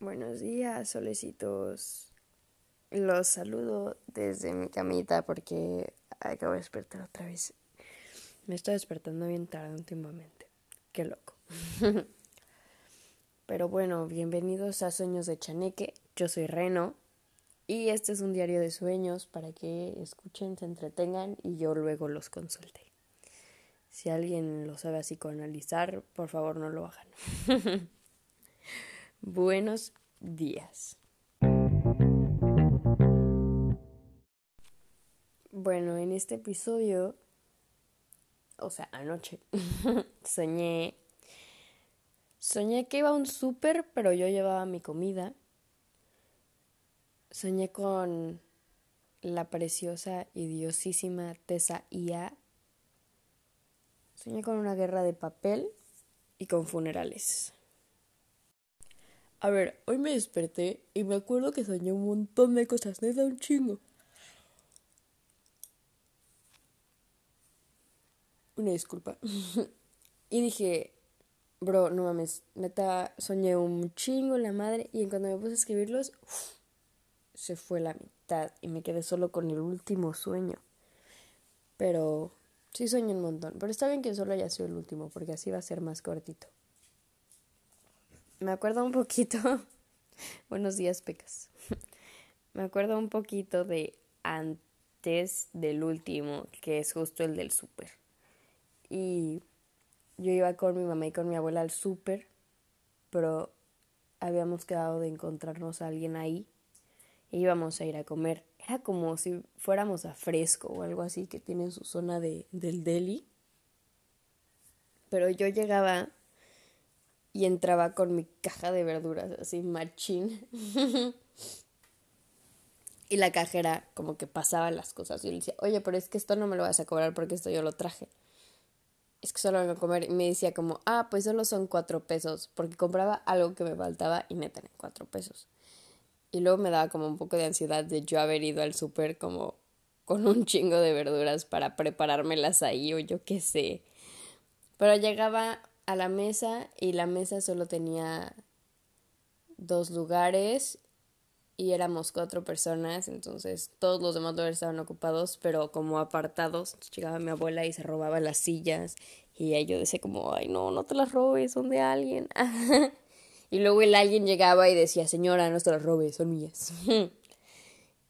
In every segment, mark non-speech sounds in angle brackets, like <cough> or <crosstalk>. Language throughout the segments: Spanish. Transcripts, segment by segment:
Buenos días, solecitos. Los saludo desde mi camita porque acabo de despertar otra vez. Me estoy despertando bien tarde últimamente. Qué loco. <laughs> Pero bueno, bienvenidos a Sueños de Chaneque. Yo soy Reno y este es un diario de sueños para que escuchen, se entretengan y yo luego los consulte. Si alguien lo sabe así psicoanalizar, por favor no lo hagan. <laughs> Buenos días. Bueno, en este episodio, o sea, anoche, <laughs> soñé. Soñé que iba a un súper, pero yo llevaba mi comida. Soñé con la preciosa y diosísima Tessa Ia. Soñé con una guerra de papel y con funerales. A ver, hoy me desperté y me acuerdo que soñé un montón de cosas, neta un chingo. Una disculpa. <laughs> y dije, bro, no mames, neta soñé un chingo la madre y en cuando me puse a escribirlos, se fue la mitad y me quedé solo con el último sueño. Pero sí soñé un montón, pero está bien que solo haya sido el último porque así va a ser más cortito me acuerdo un poquito, <laughs> buenos días, Pecas, <laughs> me acuerdo un poquito de antes del último, que es justo el del súper. Y yo iba con mi mamá y con mi abuela al súper, pero habíamos quedado de encontrarnos a alguien ahí e íbamos a ir a comer. Era como si fuéramos a Fresco o algo así, que tiene su zona de, del deli. Pero yo llegaba y entraba con mi caja de verduras así machín. <laughs> y la cajera como que pasaba las cosas y le decía, oye, pero es que esto no me lo vas a cobrar porque esto yo lo traje. Es que solo vengo a comer. Y me decía como, ah, pues solo son cuatro pesos. Porque compraba algo que me faltaba y tenía cuatro pesos. Y luego me daba como un poco de ansiedad de yo haber ido al súper como con un chingo de verduras para preparármelas ahí o yo qué sé. Pero llegaba a la mesa y la mesa solo tenía dos lugares y éramos cuatro personas, entonces todos los demás lugares estaban ocupados, pero como apartados. llegaba mi abuela y se robaba las sillas y yo decía como, ay no, no te las robes, son de alguien. <laughs> y luego el alguien llegaba y decía, señora, no te las robes, son mías. <laughs>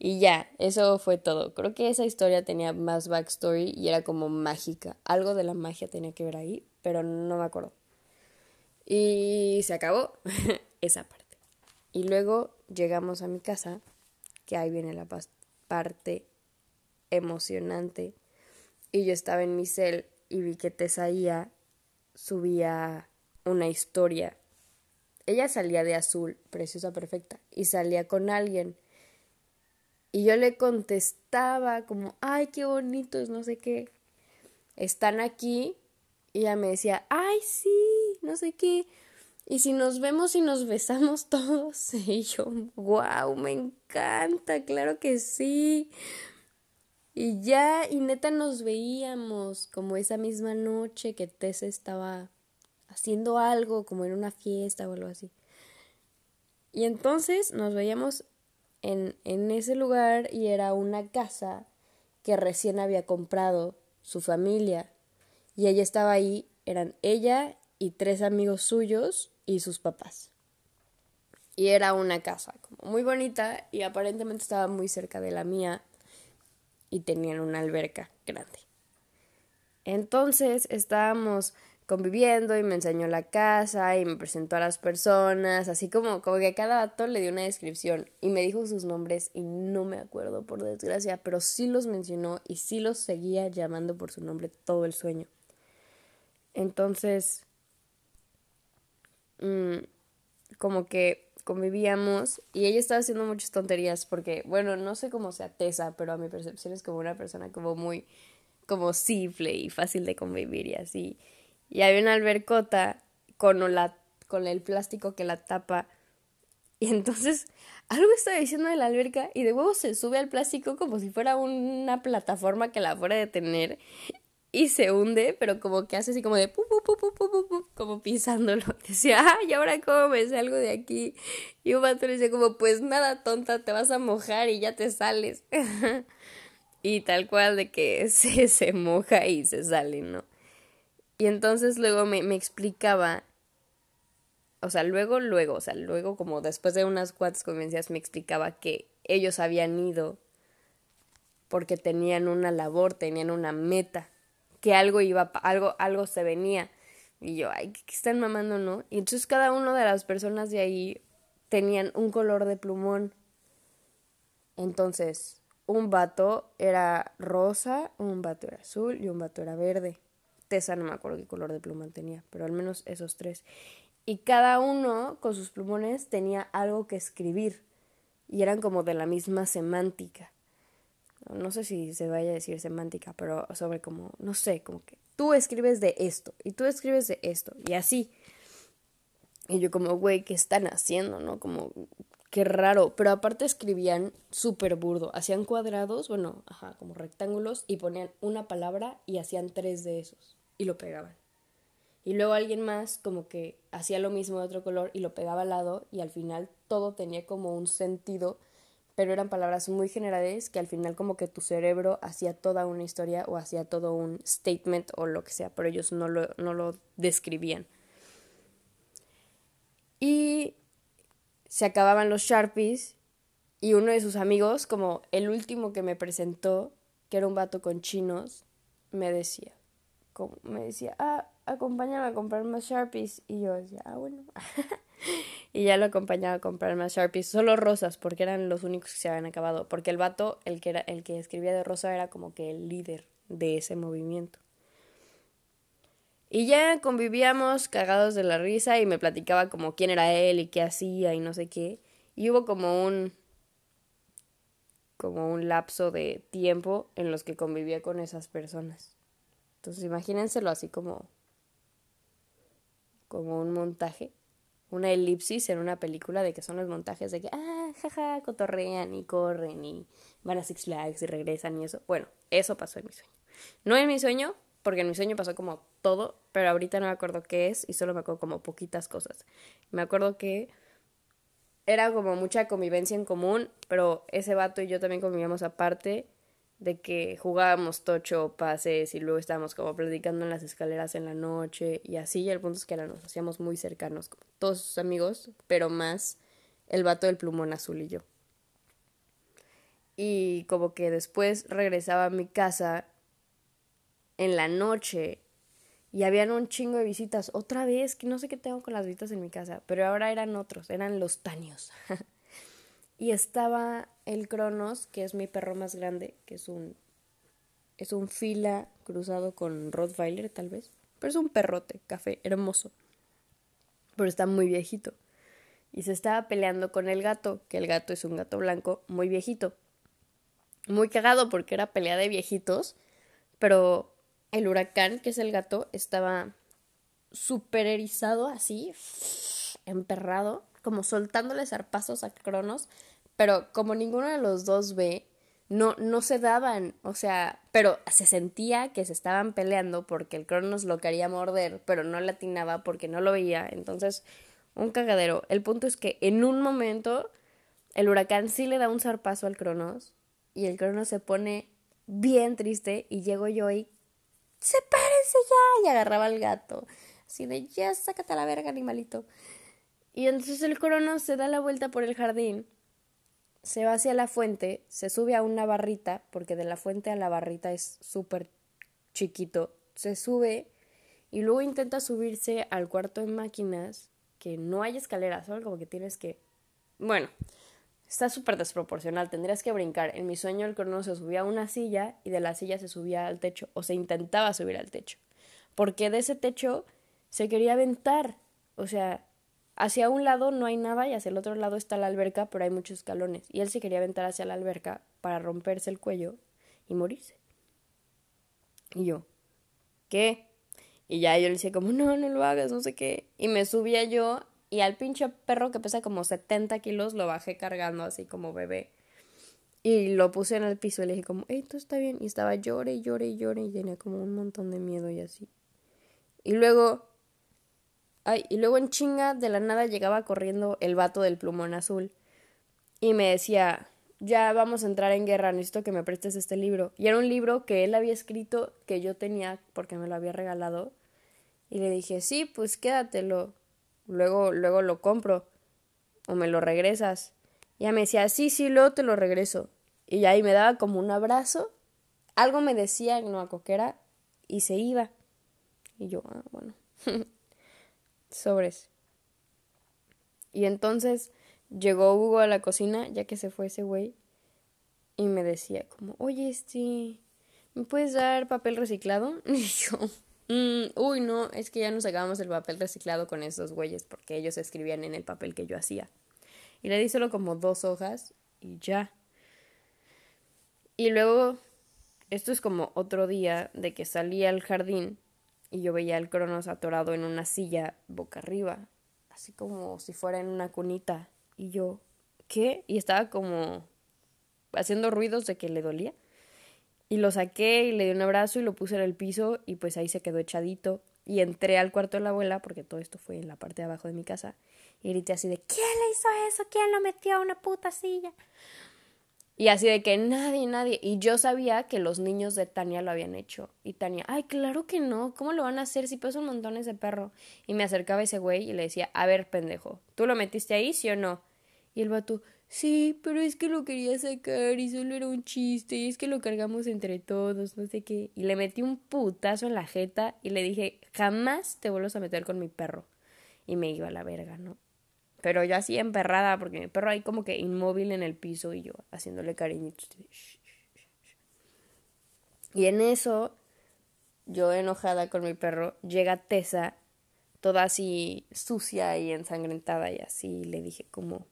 y ya, eso fue todo. Creo que esa historia tenía más backstory y era como mágica. Algo de la magia tenía que ver ahí, pero no me acuerdo. Y se acabó <laughs> esa parte. Y luego llegamos a mi casa, que ahí viene la parte emocionante. Y yo estaba en mi cel y vi que Tesaía subía una historia. Ella salía de azul, preciosa, perfecta, y salía con alguien. Y yo le contestaba como, ay, qué bonitos, no sé qué. Están aquí y ella me decía, ay, sí, no sé qué. Y si nos vemos y nos besamos <laughs> todos. Y yo, wow, me encanta, claro que sí. Y ya, y neta nos veíamos como esa misma noche que Tessa estaba haciendo algo, como en una fiesta o algo así. Y entonces nos veíamos en, en ese lugar y era una casa que recién había comprado su familia y ella estaba ahí, eran ella y tres amigos suyos y sus papás. Y era una casa como muy bonita y aparentemente estaba muy cerca de la mía y tenían una alberca grande. Entonces estábamos conviviendo y me enseñó la casa y me presentó a las personas, así como, como que a cada dato le dio una descripción y me dijo sus nombres y no me acuerdo por desgracia, pero sí los mencionó y sí los seguía llamando por su nombre todo el sueño. Entonces, mm, como que convivíamos y ella estaba haciendo muchas tonterías porque, bueno, no sé cómo sea Tesa, pero a mi percepción es como una persona como muy, como simple y fácil de convivir y así. Y había una albercota con, con el plástico que la tapa. Y entonces <laughs> algo estaba diciendo de la alberca y de huevo se sube al plástico como si fuera una plataforma que la fuera de tener y se hunde, pero como que hace así como de pu, pu, pu, como pisándolo. <laughs> Decía, ay, ahora cómo me salgo de aquí. Y un vato le decía como, pues nada, tonta, te vas a mojar y ya te sales. <laughs> y tal cual de que <laughs> se, se moja y se sale, ¿no? Y entonces luego me, me explicaba, o sea, luego, luego, o sea, luego como después de unas cuantas convencias me explicaba que ellos habían ido porque tenían una labor, tenían una meta que algo iba, algo, algo se venía. Y yo, ay, ¿qué están mamando, no? Y entonces cada una de las personas de ahí tenían un color de plumón. Entonces, un vato era rosa, un vato era azul y un vato era verde. Tessa no me acuerdo qué color de plumón tenía, pero al menos esos tres. Y cada uno con sus plumones tenía algo que escribir y eran como de la misma semántica no sé si se vaya a decir semántica, pero sobre como, no sé, como que tú escribes de esto y tú escribes de esto y así. Y yo como, güey, ¿qué están haciendo? ¿No? Como, qué raro. Pero aparte escribían súper burdo. Hacían cuadrados, bueno, ajá, como rectángulos y ponían una palabra y hacían tres de esos y lo pegaban. Y luego alguien más como que hacía lo mismo de otro color y lo pegaba al lado y al final todo tenía como un sentido pero eran palabras muy generales que al final como que tu cerebro hacía toda una historia o hacía todo un statement o lo que sea, pero ellos no lo, no lo describían. Y se acababan los Sharpies y uno de sus amigos, como el último que me presentó, que era un vato con chinos, me decía, como, me decía, ah, acompáñame a comprar más Sharpies. Y yo decía, ah, bueno. <laughs> y ya lo acompañaba a comprar más Sharpies, solo rosas, porque eran los únicos que se habían acabado. Porque el vato, el que, era, el que escribía de rosa, era como que el líder de ese movimiento. Y ya convivíamos cagados de la risa y me platicaba como quién era él y qué hacía y no sé qué. Y hubo como un como un lapso de tiempo en los que convivía con esas personas. Entonces imagínenselo así como como un montaje, una elipsis en una película de que son los montajes de que, ah, jaja, cotorrean y corren y van a Six Flags y regresan y eso. Bueno, eso pasó en mi sueño. No en mi sueño, porque en mi sueño pasó como todo, pero ahorita no me acuerdo qué es y solo me acuerdo como poquitas cosas. Me acuerdo que era como mucha convivencia en común, pero ese vato y yo también convivíamos aparte de que jugábamos tocho pases y luego estábamos como platicando en las escaleras en la noche y así, y el punto es que nos hacíamos muy cercanos, como todos sus amigos, pero más el vato del plumón azul y yo. Y como que después regresaba a mi casa en la noche y habían un chingo de visitas. Otra vez, que no sé qué tengo con las visitas en mi casa, pero ahora eran otros, eran los taños. <laughs> y estaba el Cronos, que es mi perro más grande, que es un es un fila cruzado con Rottweiler tal vez, pero es un perrote, café, hermoso. Pero está muy viejito. Y se estaba peleando con el gato, que el gato es un gato blanco muy viejito. Muy cagado porque era pelea de viejitos, pero el huracán, que es el gato, estaba super erizado así, <sniffs> emperrado, como soltándole zarpazos a Cronos pero como ninguno de los dos ve, no, no se daban, o sea, pero se sentía que se estaban peleando porque el Cronos lo quería morder, pero no latinaba porque no lo veía, entonces un cagadero. El punto es que en un momento el huracán sí le da un zarpazo al Cronos y el Cronos se pone bien triste y llego yo y sepárense ya y agarraba al gato, así de ya sácate a la verga animalito. Y entonces el Cronos se da la vuelta por el jardín se va hacia la fuente, se sube a una barrita, porque de la fuente a la barrita es súper chiquito, se sube y luego intenta subirse al cuarto de máquinas, que no hay escaleras, solo como que tienes que... Bueno, está súper desproporcional, tendrías que brincar. En mi sueño el crono se subía a una silla y de la silla se subía al techo, o se intentaba subir al techo, porque de ese techo se quería aventar, o sea, Hacia un lado no hay nada y hacia el otro lado está la alberca, pero hay muchos escalones. Y él se quería aventar hacia la alberca para romperse el cuello y morirse. Y yo, ¿qué? Y ya yo le decía como, no, no lo hagas, no sé qué. Y me subía yo y al pinche perro que pesa como 70 kilos lo bajé cargando así como bebé. Y lo puse en el piso y le dije como, hey, todo está bien. Y estaba llore llore llore y tenía como un montón de miedo y así. Y luego, y luego en chinga de la nada llegaba corriendo el vato del plumón azul. Y me decía, ya vamos a entrar en guerra, necesito que me prestes este libro. Y era un libro que él había escrito que yo tenía porque me lo había regalado. Y le dije, sí, pues quédatelo. Luego, luego lo compro. O me lo regresas. Y ella me decía, sí, sí, luego te lo regreso. Y ahí me daba como un abrazo. Algo me decía, no a coquera, y se iba. Y yo, ah, bueno. <laughs> Sobres. Y entonces llegó Hugo a la cocina, ya que se fue ese güey, y me decía como, oye, este, ¿me puedes dar papel reciclado? <laughs> Y yo, mm, uy, no, es que ya nos sacábamos el papel reciclado con esos güeyes porque ellos escribían en el papel que yo hacía. Y le di solo como dos hojas y ya. Y luego, esto es como otro día de que salí al jardín y yo veía al Cronos atorado en una silla boca arriba, así como si fuera en una cunita. Y yo, ¿qué? Y estaba como haciendo ruidos de que le dolía. Y lo saqué y le di un abrazo y lo puse en el piso y pues ahí se quedó echadito. Y entré al cuarto de la abuela, porque todo esto fue en la parte de abajo de mi casa, y grité así de ¿Quién le hizo eso? ¿Quién lo metió a una puta silla? Y así de que nadie, nadie. Y yo sabía que los niños de Tania lo habían hecho. Y Tania, ay, claro que no. ¿Cómo lo van a hacer si pasa un montón ese perro? Y me acercaba ese güey y le decía, a ver, pendejo, ¿tú lo metiste ahí, sí o no? Y el vato, sí, pero es que lo quería sacar y solo era un chiste y es que lo cargamos entre todos, no sé qué. Y le metí un putazo en la jeta y le dije, jamás te vuelvas a meter con mi perro. Y me iba a la verga, ¿no? Pero yo así emperrada, porque mi perro ahí como que inmóvil en el piso y yo haciéndole cariñitos. Y en eso, yo enojada con mi perro, llega Tessa, toda así sucia y ensangrentada y así, le dije como...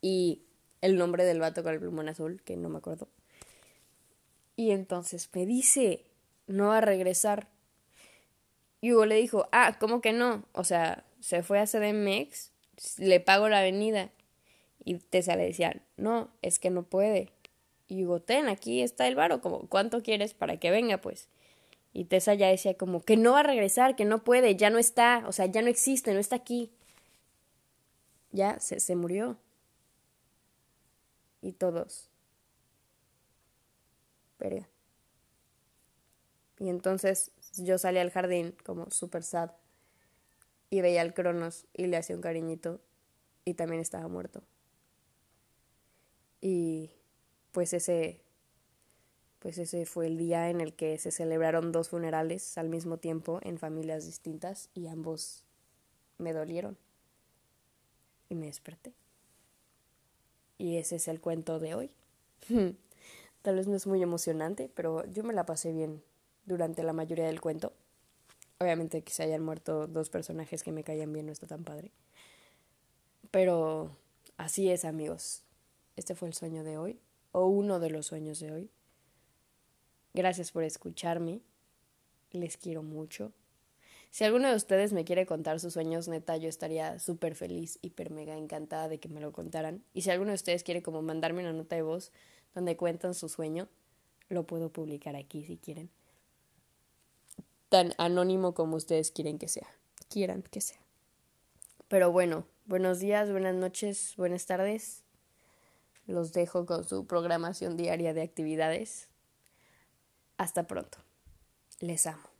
Y el nombre del vato con el plumón azul, que no me acuerdo. Y entonces me dice, no va a regresar. Y Hugo le dijo, ah, ¿cómo que no? O sea, se fue a CDMX, le pago la avenida. Y Tessa le decía, no, es que no puede. Y Hugo, ten, aquí está el varo, como, ¿cuánto quieres para que venga, pues? Y Tessa ya decía como, que no va a regresar, que no puede, ya no está, o sea, ya no existe, no está aquí. Ya, se, se murió. Y todos. Pero... Y entonces yo salí al jardín como súper sad y veía al Cronos y le hacía un cariñito y también estaba muerto. Y pues ese pues ese fue el día en el que se celebraron dos funerales al mismo tiempo en familias distintas y ambos me dolieron. Y me desperté. Y ese es el cuento de hoy. <laughs> Tal vez no es muy emocionante, pero yo me la pasé bien durante la mayoría del cuento. Obviamente que se hayan muerto dos personajes que me caían bien no está tan padre. Pero así es, amigos. Este fue el sueño de hoy, o uno de los sueños de hoy. Gracias por escucharme. Les quiero mucho. Si alguno de ustedes me quiere contar sus sueños, neta, yo estaría súper feliz, hiper mega encantada de que me lo contaran. Y si alguno de ustedes quiere como mandarme una nota de voz donde cuentan su sueño, lo puedo publicar aquí si quieren tan anónimo como ustedes quieren que sea, quieran que sea. Pero bueno, buenos días, buenas noches, buenas tardes. Los dejo con su programación diaria de actividades. Hasta pronto. Les amo.